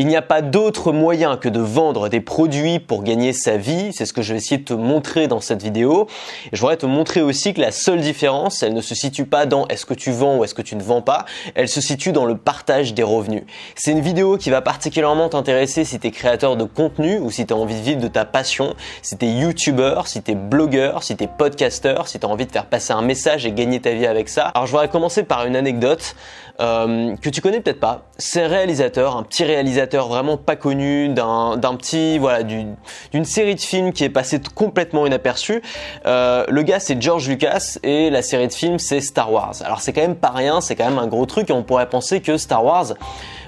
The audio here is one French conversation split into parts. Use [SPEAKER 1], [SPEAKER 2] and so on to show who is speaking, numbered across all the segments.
[SPEAKER 1] Il n'y a pas d'autre moyen que de vendre des produits pour gagner sa vie, c'est ce que je vais essayer de te montrer dans cette vidéo. Je voudrais te montrer aussi que la seule différence, elle ne se situe pas dans est-ce que tu vends ou est-ce que tu ne vends pas, elle se situe dans le partage des revenus. C'est une vidéo qui va particulièrement t'intéresser si tu es créateur de contenu ou si tu as envie de vivre de ta passion, si tu es youtubeur, si tu es blogueur, si tu es podcasteur, si tu as envie de faire passer un message et gagner ta vie avec ça. Alors je voudrais commencer par une anecdote euh, que tu connais peut-être pas. C'est réalisateur, un petit réalisateur vraiment pas connu, d'un petit, voilà, d'une série de films qui est passé complètement inaperçu. Euh, le gars c'est George Lucas et la série de films c'est Star Wars. Alors c'est quand même pas rien, c'est quand même un gros truc et on pourrait penser que Star Wars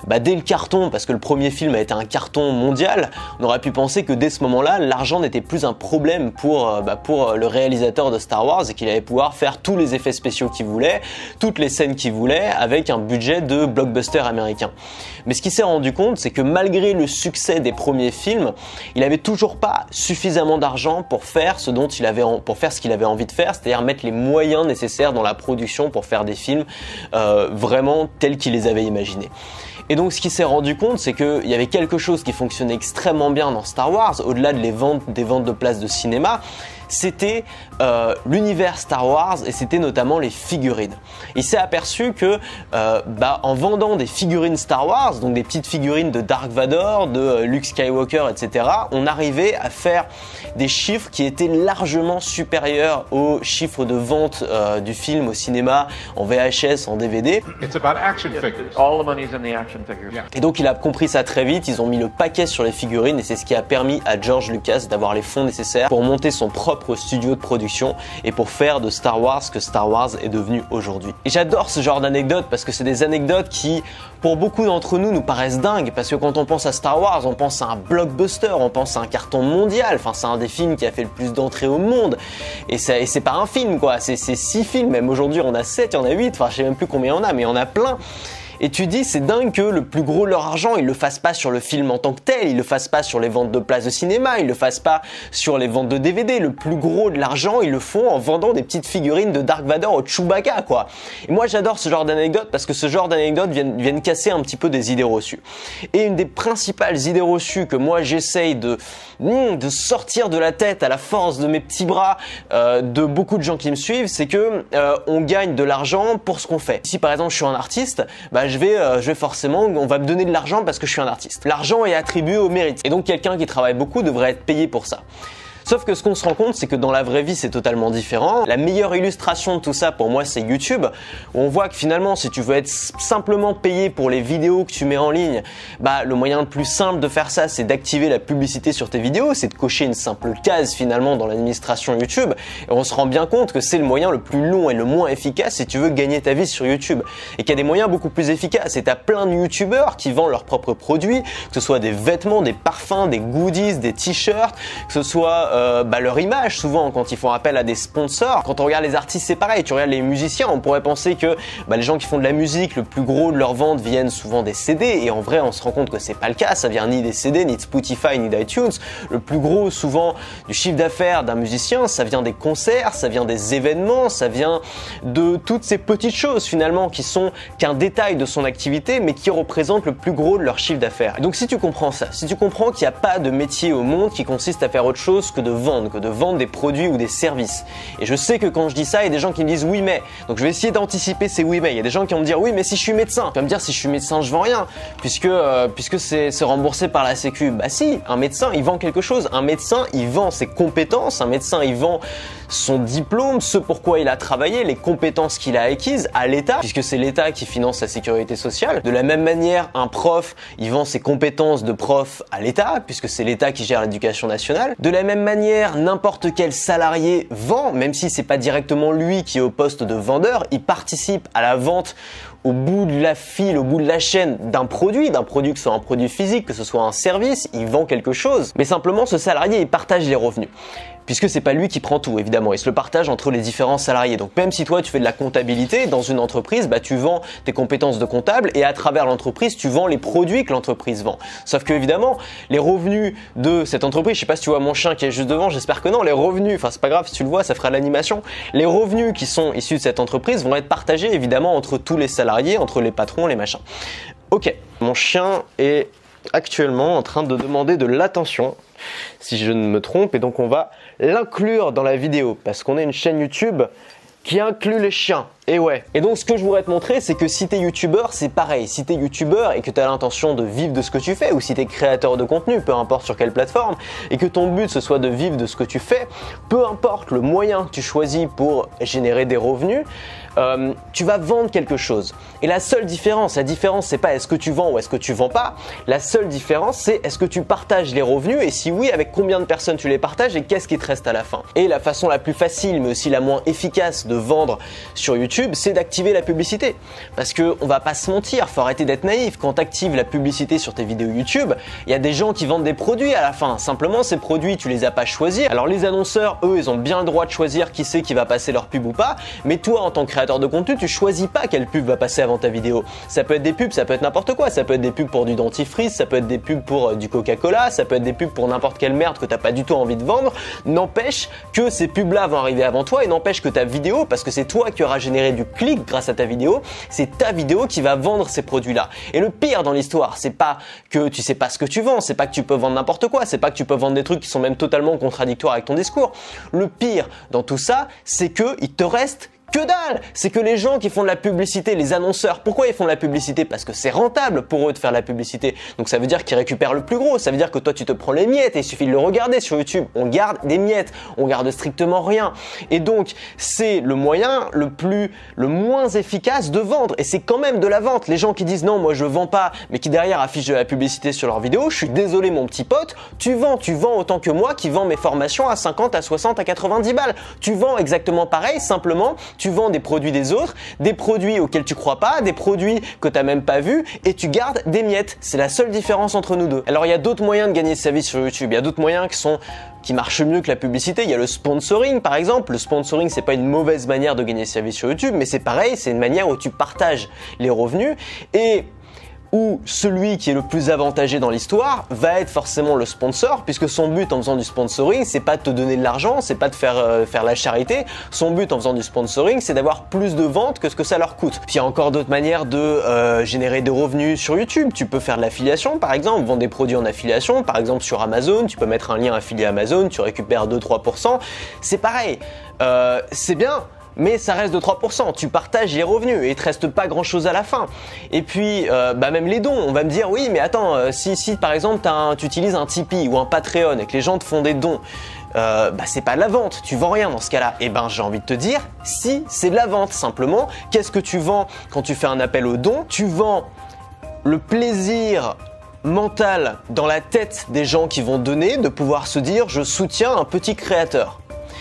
[SPEAKER 1] bah, dès le carton, parce que le premier film a été un carton mondial, on aurait pu penser que dès ce moment-là, l'argent n'était plus un problème pour, euh, bah, pour le réalisateur de Star Wars et qu'il allait pouvoir faire tous les effets spéciaux qu'il voulait, toutes les scènes qu'il voulait, avec un budget de blockbuster américain. Mais ce qu'il s'est rendu compte, c'est que malgré le succès des premiers films, il avait toujours pas suffisamment d'argent pour faire ce dont il avait pour faire ce qu'il avait envie de faire, c'est-à-dire mettre les moyens nécessaires dans la production pour faire des films euh, vraiment tels qu'il les avait imaginés. Et donc ce qu'il s'est rendu compte, c'est qu'il y avait quelque chose qui fonctionnait extrêmement bien dans Star Wars, au-delà des ventes de places de cinéma, c'était euh, l'univers Star Wars et c'était notamment les figurines. Il s'est aperçu que euh, bah, en vendant des figurines Star Wars, donc des petites figurines de Dark Vador, de euh, Luke Skywalker, etc., on arrivait à faire des chiffres qui étaient largement supérieurs aux chiffres de vente du film au cinéma, en VHS, en DVD. Et donc il a compris ça très vite, ils ont mis le paquet sur les figurines et c'est ce qui a permis à George Lucas d'avoir les fonds nécessaires pour monter son propre studio de production et pour faire de Star Wars ce que Star Wars est devenu aujourd'hui. Et j'adore ce genre d'anecdotes parce que c'est des anecdotes qui, pour beaucoup d'entre nous, nous paraissent dingues parce que quand on pense à Star Wars, on pense à un blockbuster, on pense à un carton mondial. Enfin, c'est un des films qui a fait le plus d'entrées au monde. Et c'est pas un film, quoi. C'est six films. Même aujourd'hui, on a sept, il y en a huit. Enfin, je sais même plus combien en a, mais en a plein. Et tu dis, c'est dingue que le plus gros leur argent, ils le fassent pas sur le film en tant que tel, ils le fassent pas sur les ventes de places de cinéma, ils le fassent pas sur les ventes de DVD. Le plus gros de l'argent, ils le font en vendant des petites figurines de Dark Vador au Chewbacca, quoi. Et moi, j'adore ce genre d'anecdotes parce que ce genre d'anecdotes viennent, viennent casser un petit peu des idées reçues. Et une des principales idées reçues que moi j'essaye de, hmm, sortir de la tête à la force de mes petits bras euh, de beaucoup de gens qui me suivent, c'est que euh, on gagne de l'argent pour ce qu'on fait. Si par exemple je suis un artiste, bah je vais, euh, je vais forcément, on va me donner de l'argent parce que je suis un artiste. L'argent est attribué au mérite. Et donc quelqu'un qui travaille beaucoup devrait être payé pour ça. Sauf que ce qu'on se rend compte, c'est que dans la vraie vie, c'est totalement différent. La meilleure illustration de tout ça, pour moi, c'est YouTube, on voit que finalement, si tu veux être simplement payé pour les vidéos que tu mets en ligne, bah, le moyen le plus simple de faire ça, c'est d'activer la publicité sur tes vidéos, c'est de cocher une simple case finalement dans l'administration YouTube. Et on se rend bien compte que c'est le moyen le plus long et le moins efficace si tu veux gagner ta vie sur YouTube. Et qu'il y a des moyens beaucoup plus efficaces. Et t'as plein de YouTubeurs qui vendent leurs propres produits, que ce soit des vêtements, des parfums, des goodies, des t-shirts, que ce soit euh, bah, leur image souvent quand ils font appel à des sponsors. Quand on regarde les artistes, c'est pareil. Tu regardes les musiciens, on pourrait penser que bah, les gens qui font de la musique, le plus gros de leurs ventes viennent souvent des CD. Et en vrai, on se rend compte que c'est pas le cas. Ça vient ni des CD, ni de Spotify, ni d'iTunes. Le plus gros souvent du chiffre d'affaires d'un musicien, ça vient des concerts, ça vient des événements, ça vient de toutes ces petites choses finalement qui sont qu'un détail de son activité, mais qui représentent le plus gros de leur chiffre d'affaires. Donc si tu comprends ça, si tu comprends qu'il n'y a pas de métier au monde qui consiste à faire autre chose que de vendre, que de vendre des produits ou des services. Et je sais que quand je dis ça, il y a des gens qui me disent oui mais. Donc je vais essayer d'anticiper ces oui mais. Il y a des gens qui vont me dire oui mais si je suis médecin. Tu vas me dire si je suis médecin je vends rien puisque euh, puisque c'est remboursé par la sécu. Bah si, un médecin il vend quelque chose. Un médecin il vend ses compétences. Un médecin il vend son diplôme, ce pourquoi il a travaillé, les compétences qu'il a acquises à l'État, puisque c'est l'État qui finance la sécurité sociale. De la même manière, un prof, il vend ses compétences de prof à l'État, puisque c'est l'État qui gère l'éducation nationale. De la même manière, n'importe quel salarié vend, même si c'est pas directement lui qui est au poste de vendeur, il participe à la vente au bout de la file, au bout de la chaîne d'un produit, d'un produit que ce soit un produit physique, que ce soit un service, il vend quelque chose. Mais simplement, ce salarié, il partage les revenus puisque c'est pas lui qui prend tout évidemment, il se le partage entre les différents salariés. Donc même si toi tu fais de la comptabilité dans une entreprise, bah tu vends tes compétences de comptable et à travers l'entreprise, tu vends les produits que l'entreprise vend. Sauf que évidemment, les revenus de cette entreprise, je sais pas si tu vois mon chien qui est juste devant, j'espère que non, les revenus, enfin c'est pas grave si tu le vois, ça fera l'animation. Les revenus qui sont issus de cette entreprise vont être partagés évidemment entre tous les salariés, entre les patrons, les machins. OK, mon chien est actuellement en train de demander de l'attention, si je ne me trompe, et donc on va l'inclure dans la vidéo, parce qu'on est une chaîne YouTube qui inclut les chiens. Et ouais. Et donc ce que je voudrais te montrer, c'est que si t'es youtubeur, c'est pareil. Si t'es youtubeur et que t'as l'intention de vivre de ce que tu fais, ou si t'es créateur de contenu, peu importe sur quelle plateforme, et que ton but ce soit de vivre de ce que tu fais, peu importe le moyen que tu choisis pour générer des revenus, euh, tu vas vendre quelque chose. Et la seule différence, la différence c'est pas est-ce que tu vends ou est-ce que tu vends pas, la seule différence c'est est-ce que tu partages les revenus et si oui, avec combien de personnes tu les partages et qu'est-ce qui te reste à la fin. Et la façon la plus facile mais aussi la moins efficace de vendre sur YouTube, c'est d'activer la publicité. Parce que on va pas se mentir, faut arrêter d'être naïf. Quand tu actives la publicité sur tes vidéos YouTube, il y a des gens qui vendent des produits à la fin. Simplement, ces produits, tu les as pas choisis. Alors les annonceurs, eux, ils ont bien le droit de choisir qui c'est qui va passer leur pub ou pas. Mais toi, en tant que créateur de contenu, tu choisis pas quelle pub va passer avant ta vidéo. Ça peut être des pubs, ça peut être n'importe quoi. Ça peut être des pubs pour du dentifrice, ça peut être des pubs pour euh, du Coca-Cola, ça peut être des pubs pour n'importe quelle merde que t'as pas du tout envie de vendre. N'empêche que ces pubs-là vont arriver avant toi et n'empêche que ta vidéo, parce que c'est toi qui auras généré du clic grâce à ta vidéo, c'est ta vidéo qui va vendre ces produits-là. Et le pire dans l'histoire, c'est pas que tu sais pas ce que tu vends, c'est pas que tu peux vendre n'importe quoi, c'est pas que tu peux vendre des trucs qui sont même totalement contradictoires avec ton discours. Le pire dans tout ça, c'est que il te reste que dalle C'est que les gens qui font de la publicité, les annonceurs, pourquoi ils font de la publicité? Parce que c'est rentable pour eux de faire de la publicité. Donc ça veut dire qu'ils récupèrent le plus gros. Ça veut dire que toi tu te prends les miettes et il suffit de le regarder sur YouTube. On garde des miettes, on garde strictement rien. Et donc c'est le moyen le plus, le moins efficace de vendre. Et c'est quand même de la vente. Les gens qui disent non, moi je vends pas, mais qui derrière affichent de la publicité sur leur vidéo, je suis désolé mon petit pote, tu vends, tu vends autant que moi qui vends mes formations à 50, à 60, à 90 balles. Tu vends exactement pareil, simplement tu vends des produits des autres, des produits auxquels tu crois pas, des produits que tu n'as même pas vus et tu gardes des miettes. C'est la seule différence entre nous deux. Alors il y a d'autres moyens de gagner sa vie sur YouTube. Il y a d'autres moyens qui sont qui marchent mieux que la publicité. Il y a le sponsoring par exemple. Le sponsoring c'est pas une mauvaise manière de gagner sa vie sur YouTube, mais c'est pareil, c'est une manière où tu partages les revenus et où celui qui est le plus avantagé dans l'histoire va être forcément le sponsor, puisque son but en faisant du sponsoring, c'est pas de te donner de l'argent, c'est pas de faire, euh, faire la charité. Son but en faisant du sponsoring, c'est d'avoir plus de ventes que ce que ça leur coûte. Puis il y a encore d'autres manières de euh, générer des revenus sur YouTube. Tu peux faire de l'affiliation, par exemple, vendre des produits en affiliation, par exemple sur Amazon, tu peux mettre un lien affilié Amazon, tu récupères 2-3%. C'est pareil. Euh, c'est bien, mais ça reste de 3%. Tu partages les revenus et il te reste pas grand chose à la fin. Et puis, euh, bah même les dons, on va me dire oui, mais attends, euh, si, si par exemple tu utilises un Tipeee ou un Patreon et que les gens te font des dons, euh, bah c'est pas de la vente, tu vends rien dans ce cas-là. Eh ben j'ai envie de te dire, si c'est de la vente simplement, qu'est-ce que tu vends quand tu fais un appel aux dons? Tu vends le plaisir mental dans la tête des gens qui vont donner de pouvoir se dire je soutiens un petit créateur.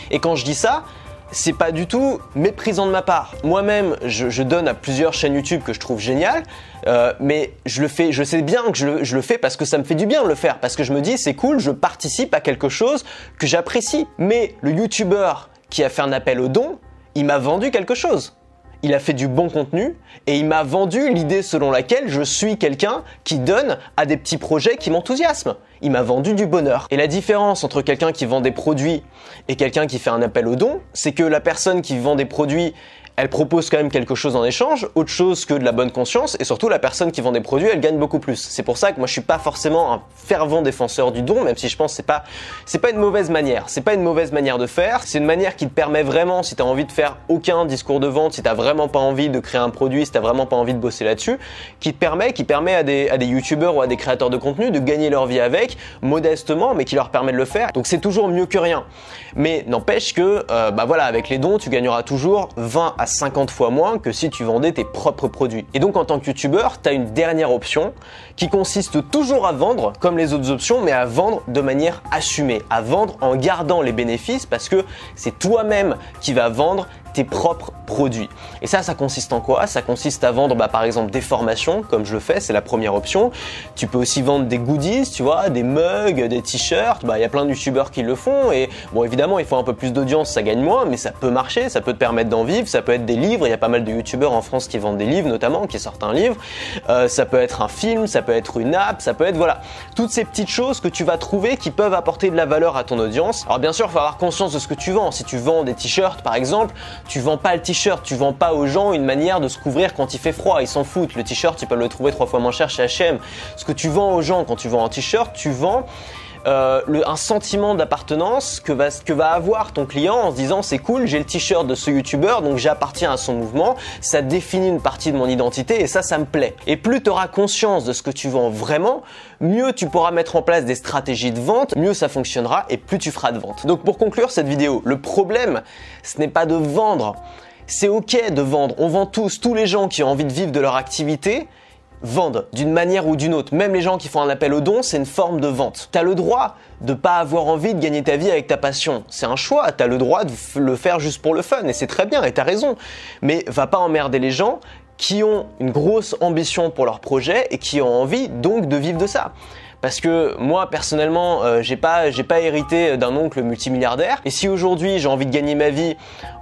[SPEAKER 1] Et quand je dis ça, c'est pas du tout méprisant de ma part. Moi-même, je, donne à plusieurs chaînes YouTube que je trouve géniales, euh, mais je le fais, je sais bien que je, le fais parce que ça me fait du bien de le faire, parce que je me dis c'est cool, je participe à quelque chose que j'apprécie. Mais le YouTuber qui a fait un appel au don, il m'a vendu quelque chose il a fait du bon contenu et il m'a vendu l'idée selon laquelle je suis quelqu'un qui donne à des petits projets qui m'enthousiasment. Il m'a vendu du bonheur. Et la différence entre quelqu'un qui vend des produits et quelqu'un qui fait un appel au don, c'est que la personne qui vend des produits elle propose quand même quelque chose en échange, autre chose que de la bonne conscience, et surtout la personne qui vend des produits, elle gagne beaucoup plus. C'est pour ça que moi je suis pas forcément un fervent défenseur du don, même si je pense que c'est pas c'est pas une mauvaise manière. C'est pas une mauvaise manière de faire. C'est une manière qui te permet vraiment, si tu envie de faire aucun discours de vente, si t'as vraiment pas envie de créer un produit, si t'as vraiment pas envie de bosser là-dessus, qui te permet, qui permet à des à des youtubeurs ou à des créateurs de contenu de gagner leur vie avec, modestement, mais qui leur permet de le faire. Donc c'est toujours mieux que rien. Mais n'empêche que, euh, bah voilà, avec les dons, tu gagneras toujours 20 à 50 fois moins que si tu vendais tes propres produits. Et donc en tant que youtubeur, tu as une dernière option qui consiste toujours à vendre comme les autres options, mais à vendre de manière assumée, à vendre en gardant les bénéfices parce que c'est toi-même qui vas vendre tes propres produits. Et ça, ça consiste en quoi? Ça consiste à vendre bah, par exemple des formations, comme je le fais, c'est la première option. Tu peux aussi vendre des goodies, tu vois, des mugs, des t-shirts. Bah, il y a plein de youtubeurs qui le font. Et bon, évidemment, il faut un peu plus d'audience, ça gagne moins, mais ça peut marcher, ça peut te permettre d'en vivre. Ça peut être des livres. Il y a pas mal de youtubeurs en France qui vendent des livres, notamment, qui sortent un livre. Euh, ça peut être un film, ça peut être une app, ça peut être voilà, toutes ces petites choses que tu vas trouver qui peuvent apporter de la valeur à ton audience. Alors bien sûr, il faut avoir conscience de ce que tu vends. Si tu vends des t-shirts, par exemple, Tu vends pas le t-shirt, tu vends pas aux gens une manière de se couvrir quand il fait froid. Ils s'en foutent. Le t-shirt, tu peux le trouver trois fois moins cher chez H&M. Ce que tu vends aux gens quand tu vends un t-shirt, tu vends euh, un sentiment d'appartenance que va, que va avoir ton client en se disant c'est cool, j'ai le t-shirt de ce youtubeur, donc j'appartiens à son mouvement, ça définit une partie de mon identité et ça, ça me plaît. Et plus tu auras conscience de ce que tu vends vraiment, mieux tu pourras mettre en place des stratégies de vente, mieux ça fonctionnera et plus tu feras de vente. Donc pour conclure cette vidéo, le problème, ce n'est pas de vendre. C'est ok de vendre. On vend tous, tous les gens qui ont envie de vivre de leur activité, vendent d'une manière ou d'une autre. Même les gens qui font un appel au don, c'est une forme de vente. T'as le droit de pas avoir envie de gagner ta vie avec ta passion. C'est un choix. T'as le droit de le faire juste pour le fun et c'est très bien et t'as raison. Mais va pas emmerder les gens qui ont une grosse ambition pour leur projet et qui ont envie donc de vivre de ça parce que moi personnellement euh, j'ai pas hérité d'un oncle multimilliardaire et si aujourd'hui j'ai envie de gagner ma vie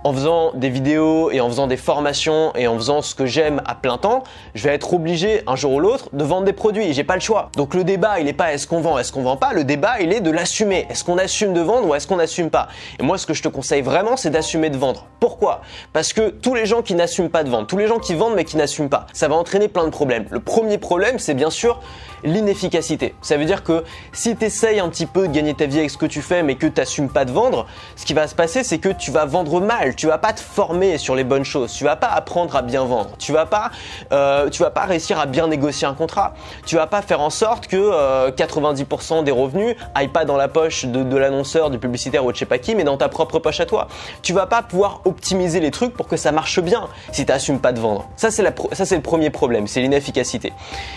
[SPEAKER 1] en faisant des vidéos et en faisant des formations et en faisant ce que j'aime à plein temps, je vais être obligé un jour ou l'autre de vendre des produits, j'ai pas le choix. Donc le débat, il est pas est-ce qu'on vend, est-ce qu'on vend pas, le débat, il est de l'assumer. Est-ce qu'on assume de vendre ou est-ce qu'on n'assume pas Et moi ce que je te conseille vraiment, c'est d'assumer de vendre. Pourquoi? Parce que tous les gens qui n'assument pas de vendre, tous les gens qui vendent mais qui n'assument pas, ça va entraîner plein de problèmes. Le premier problème, c'est bien sûr l'inefficacité. Ça veut dire que si tu essayes un petit peu de gagner ta vie avec ce que tu fais mais que tu n'assumes pas de vendre, ce qui va se passer c'est que tu vas vendre mal, tu vas pas te former sur les bonnes choses, tu vas pas apprendre à bien vendre, tu vas pas, euh, vas pas réussir à bien négocier un contrat, tu vas pas faire en sorte que 90% euh, des revenus aillent pas dans la poche de, l'annonceur, du publicitaire ou de je sais pas qui, mais dans ta propre poche à toi. Tu vas pas pouvoir optimiser les trucs pour que ça marche bien si tu n'assumes pas de vendre. Ça c'est ça c'est le premier problème, c'est l'inefficacité.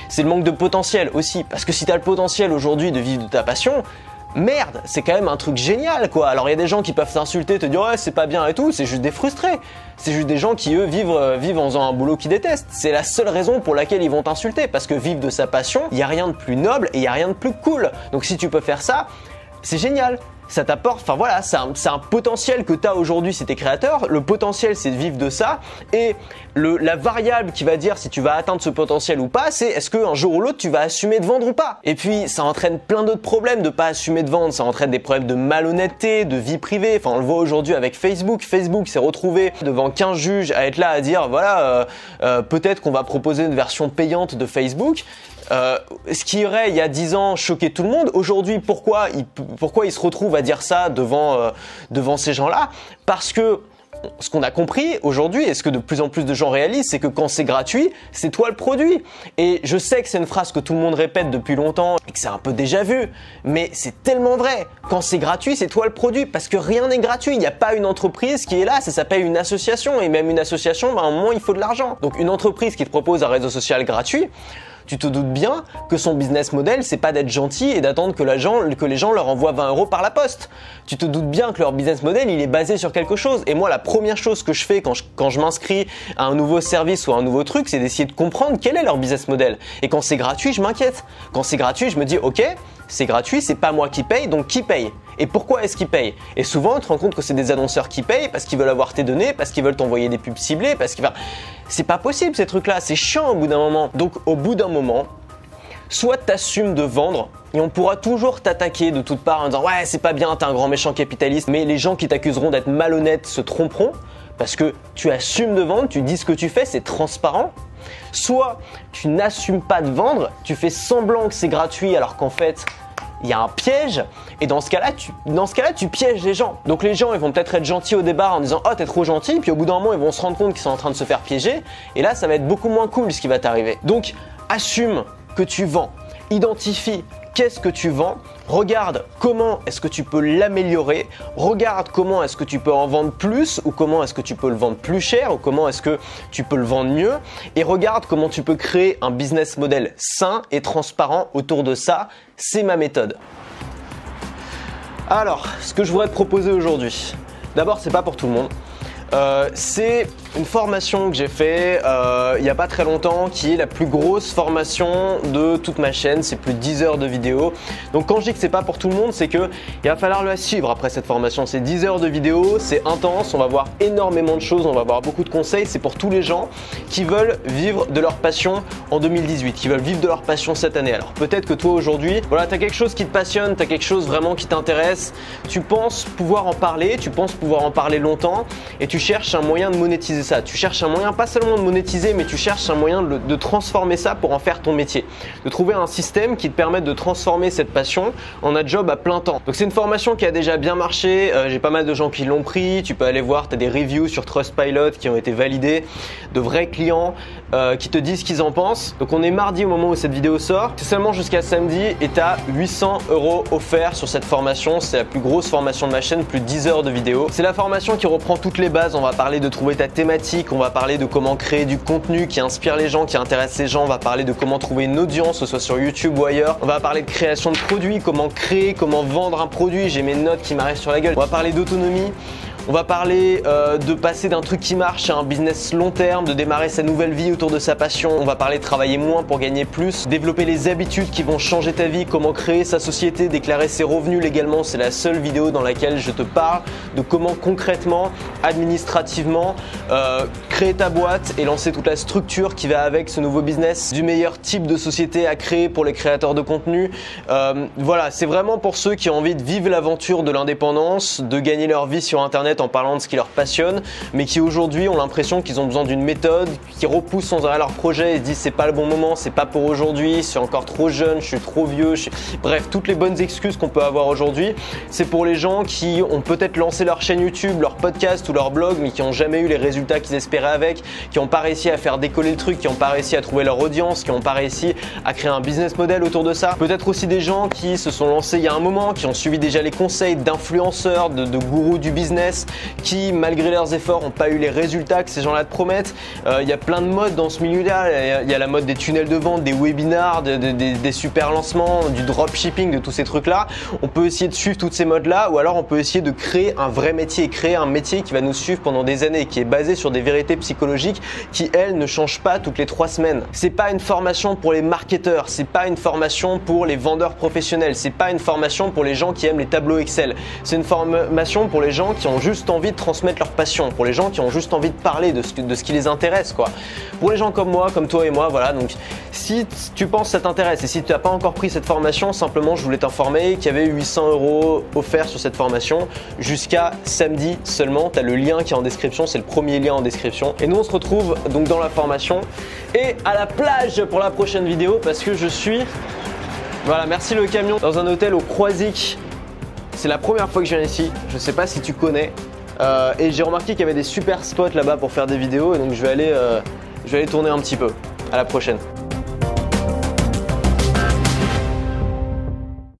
[SPEAKER 1] C'est le manque de potentiel aussi, parce que si tu as le potentiel aujourd'hui de vivre de ta passion, merde, c'est quand même un truc génial quoi. Alors il y a des gens qui peuvent t'insulter, te dire ouais c'est pas bien et tout, c'est juste des frustrés. C'est juste des gens qui eux vivent, euh, vivent en faisant un boulot qu'ils détestent. C'est la seule raison pour laquelle ils vont t'insulter, parce que vivre de sa passion, il y a rien de plus noble et il y a rien de plus cool. Donc si tu peux faire ça, c'est génial ça t'apporte, enfin voilà, c'est un, potentiel que tu as aujourd'hui si tu es créateur. Le potentiel, c'est de vivre de ça. Et la variable qui va dire si tu vas atteindre ce potentiel ou pas, c'est est-ce qu'un jour ou l'autre, tu vas assumer de vendre ou pas. Et puis, ça entraîne plein d'autres problèmes de pas assumer de vendre. Ça entraîne des problèmes de malhonnêteté, de vie privée. Enfin, on le voit aujourd'hui avec Facebook. Facebook s'est retrouvé devant 15 juges à être là à dire, voilà, euh, euh, peut-être qu'on va proposer une version payante de Facebook. Euh, ce qui aurait il y a 10 ans choqué tout le monde, aujourd'hui pourquoi il, pourquoi il se retrouve à dire ça devant, euh, devant ces gens-là? Parce que ce qu'on a compris aujourd'hui et ce que de plus en plus de gens réalisent, c'est que quand c'est gratuit, c'est toi le produit. Et je sais que c'est une phrase que tout le monde répète depuis longtemps et que c'est un peu déjà vu, mais c'est tellement vrai. Quand c'est gratuit, c'est toi le produit parce que rien n'est gratuit. Il n'y a pas une entreprise qui est là, ça s'appelle une association et même une association, ben, à un moment il faut de l'argent. Donc une entreprise qui te propose un réseau social gratuit, tu te doutes bien que son business model, c'est pas d'être gentil et d'attendre que, les gens leur envoient 20 euros par la poste. Tu te doutes bien que leur business model, il est basé sur quelque chose. Et moi, la première chose que je fais quand je, quand je m'inscris à un nouveau service ou à un nouveau truc, c'est d'essayer de comprendre quel est leur business model. Et quand c'est gratuit, je m'inquiète. Quand c'est gratuit, je me dis, ok, c'est gratuit, c'est pas moi qui paye, donc qui paye? Et pourquoi est-ce qu'ils payent? Et souvent, tu te rends compte que c'est des annonceurs qui payent parce qu'ils veulent avoir tes données, parce qu'ils veulent t'envoyer des pubs ciblées, parce qu'ils... C'est pas possible ces trucs-là, c'est chiant au bout d'un moment. Donc au bout d'un moment, soit t'assumes de vendre et on pourra toujours t'attaquer de toutes parts en disant ouais c'est pas bien, t'es un grand méchant capitaliste, mais les gens qui t'accuseront d'être malhonnête se tromperont parce que tu assumes de vendre, tu dis ce que tu fais, c'est transparent. Soit tu n'assumes pas de vendre, tu fais semblant que c'est gratuit alors qu'en fait il y a un piège et dans ce cas-là tu dans ce cas-là tu pièges les gens. Donc les gens ils vont peut-être être gentils au départ en disant "Oh, t'es trop gentil", puis au bout d'un moment ils vont se rendre compte qu'ils sont en train de se faire piéger et là ça va être beaucoup moins cool ce qui va t'arriver. Donc assume que tu vends. Identifie qu'est-ce que tu vends, regarde comment est-ce que tu peux l'améliorer, regarde comment est-ce que tu peux en vendre plus ou comment est-ce que tu peux le vendre plus cher ou comment est-ce que tu peux le vendre mieux et regarde comment tu peux créer un business model sain et transparent autour de ça. C'est ma méthode. Alors, ce que je voudrais te proposer aujourd'hui, d'abord c'est pas pour tout le monde, euh, c'est une formation que j'ai fait euh, il n'y a pas très longtemps qui est la plus grosse formation de toute ma chaîne. C'est plus de 10 heures de vidéos. Donc quand je dis que c'est pas pour tout le monde, c'est que il va falloir le suivre après cette formation. C'est 10 heures de vidéos, c'est intense, on va voir énormément de choses, on va voir beaucoup de conseils. C'est pour tous les gens qui veulent vivre de leur passion en 2018, qui veulent vivre de leur passion cette année. Alors peut-être que toi aujourd'hui, voilà, tu as quelque chose qui te passionne, tu as quelque chose vraiment qui t'intéresse, tu penses pouvoir en parler, tu penses pouvoir en parler longtemps et tu cherches un moyen de monétiser ça. Tu cherches un moyen pas seulement de monétiser, mais tu cherches un moyen de, transformer ça pour en faire ton métier. De trouver un système qui te permette de transformer cette passion en un job à plein temps. Donc c'est une formation qui a déjà bien marché. Euh, j'ai pas mal de gens qui l'ont pris. Tu peux aller voir, tu as des reviews sur Trustpilot qui ont été validés, de vrais clients euh, qui te disent ce qu'ils en pensent. Donc on est mardi au moment où cette vidéo sort. C'est seulement jusqu'à samedi et tu as 800 euros offerts sur cette formation. C'est la plus grosse formation de ma chaîne, plus de 10 heures de vidéos. C'est la formation qui reprend toutes les bases. On va parler de trouver ta thématique, on va parler de comment créer du contenu qui inspire les gens, qui intéresse les gens, on va parler de comment trouver une audience, que ce soit sur YouTube ou ailleurs. On va parler de création de produits, comment créer, comment vendre un produit. J'ai mes notes qui m'arrivent sur la gueule. On va parler d'autonomie. On va parler euh, de passer d'un truc qui marche à un business long terme, de démarrer sa nouvelle vie autour de sa passion. On va parler de travailler moins pour gagner plus, développer les habitudes qui vont changer ta vie, comment créer sa société, déclarer ses revenus légalement. C'est la seule vidéo dans laquelle je te parle de comment concrètement, administrativement, euh, créer ta boîte et lancer toute la structure qui va avec ce nouveau business, du meilleur type de société à créer pour les créateurs de contenu. Euh, voilà, c'est vraiment pour ceux qui ont envie de vivre l'aventure de l'indépendance, de gagner leur vie sur Internet en parlant de ce qui leur passionne, mais qui aujourd'hui ont l'impression qu'ils ont besoin d'une méthode, qui repoussent sans arrêt leur projet et se disent c'est pas le bon moment, c'est pas pour aujourd'hui, je suis encore trop jeune, je suis trop vieux. Bref, toutes les bonnes excuses qu'on peut avoir aujourd'hui, c'est pour les gens qui ont peut-être lancé leur chaîne YouTube, leur podcast ou leur blog, mais qui n'ont jamais eu les résultats qu'ils espéraient avec, qui n'ont pas réussi à faire décoller le truc, qui n'ont pas réussi à trouver leur audience, qui n'ont pas réussi à créer un business model autour de ça. Peut-être aussi des gens qui se sont lancés il y a un moment, qui ont suivi déjà les conseils d'influenceurs, de gourous du business qui, malgré leurs efforts, n'ont pas eu les résultats que ces gens-là te promettent. Euh, il y a plein de modes dans ce milieu-là. Il y, a la mode des tunnels de vente, des webinars, des super lancements, du dropshipping, de tous ces trucs-là. On peut essayer de suivre toutes ces modes-là ou alors on peut essayer de créer un vrai métier, créer un métier qui va nous suivre pendant des années, qui est basé sur des vérités psychologiques qui, elles, ne changent pas toutes les trois semaines. C'est pas une formation pour les marketeurs, c'est pas une formation pour les vendeurs professionnels, c'est pas une formation pour les gens qui aiment les tableaux Excel. C'est une formation pour les gens qui ont juste juste envie de transmettre leur passion, pour les gens qui ont juste envie de parler de ce, qui les intéresse, quoi. Pour les gens comme moi, comme toi et moi, voilà. Donc, si tu penses ça t'intéresse et si tu n'as pas encore pris cette formation, simplement, je voulais t'informer qu'il y avait 800 euros offerts sur cette formation jusqu'à samedi seulement. Tu le lien qui est en description, c'est le premier lien en description. Et nous, on se retrouve donc dans la formation et à la plage pour la prochaine vidéo parce que je suis voilà, merci le camion dans un hôtel au Croisic c'est la première fois que je viens ici. Je sais pas si tu connais. Euh, et j'ai remarqué qu'il y avait des super spots là-bas pour faire des vidéos. Et donc je vais aller, euh, je vais aller tourner un petit peu. À la prochaine.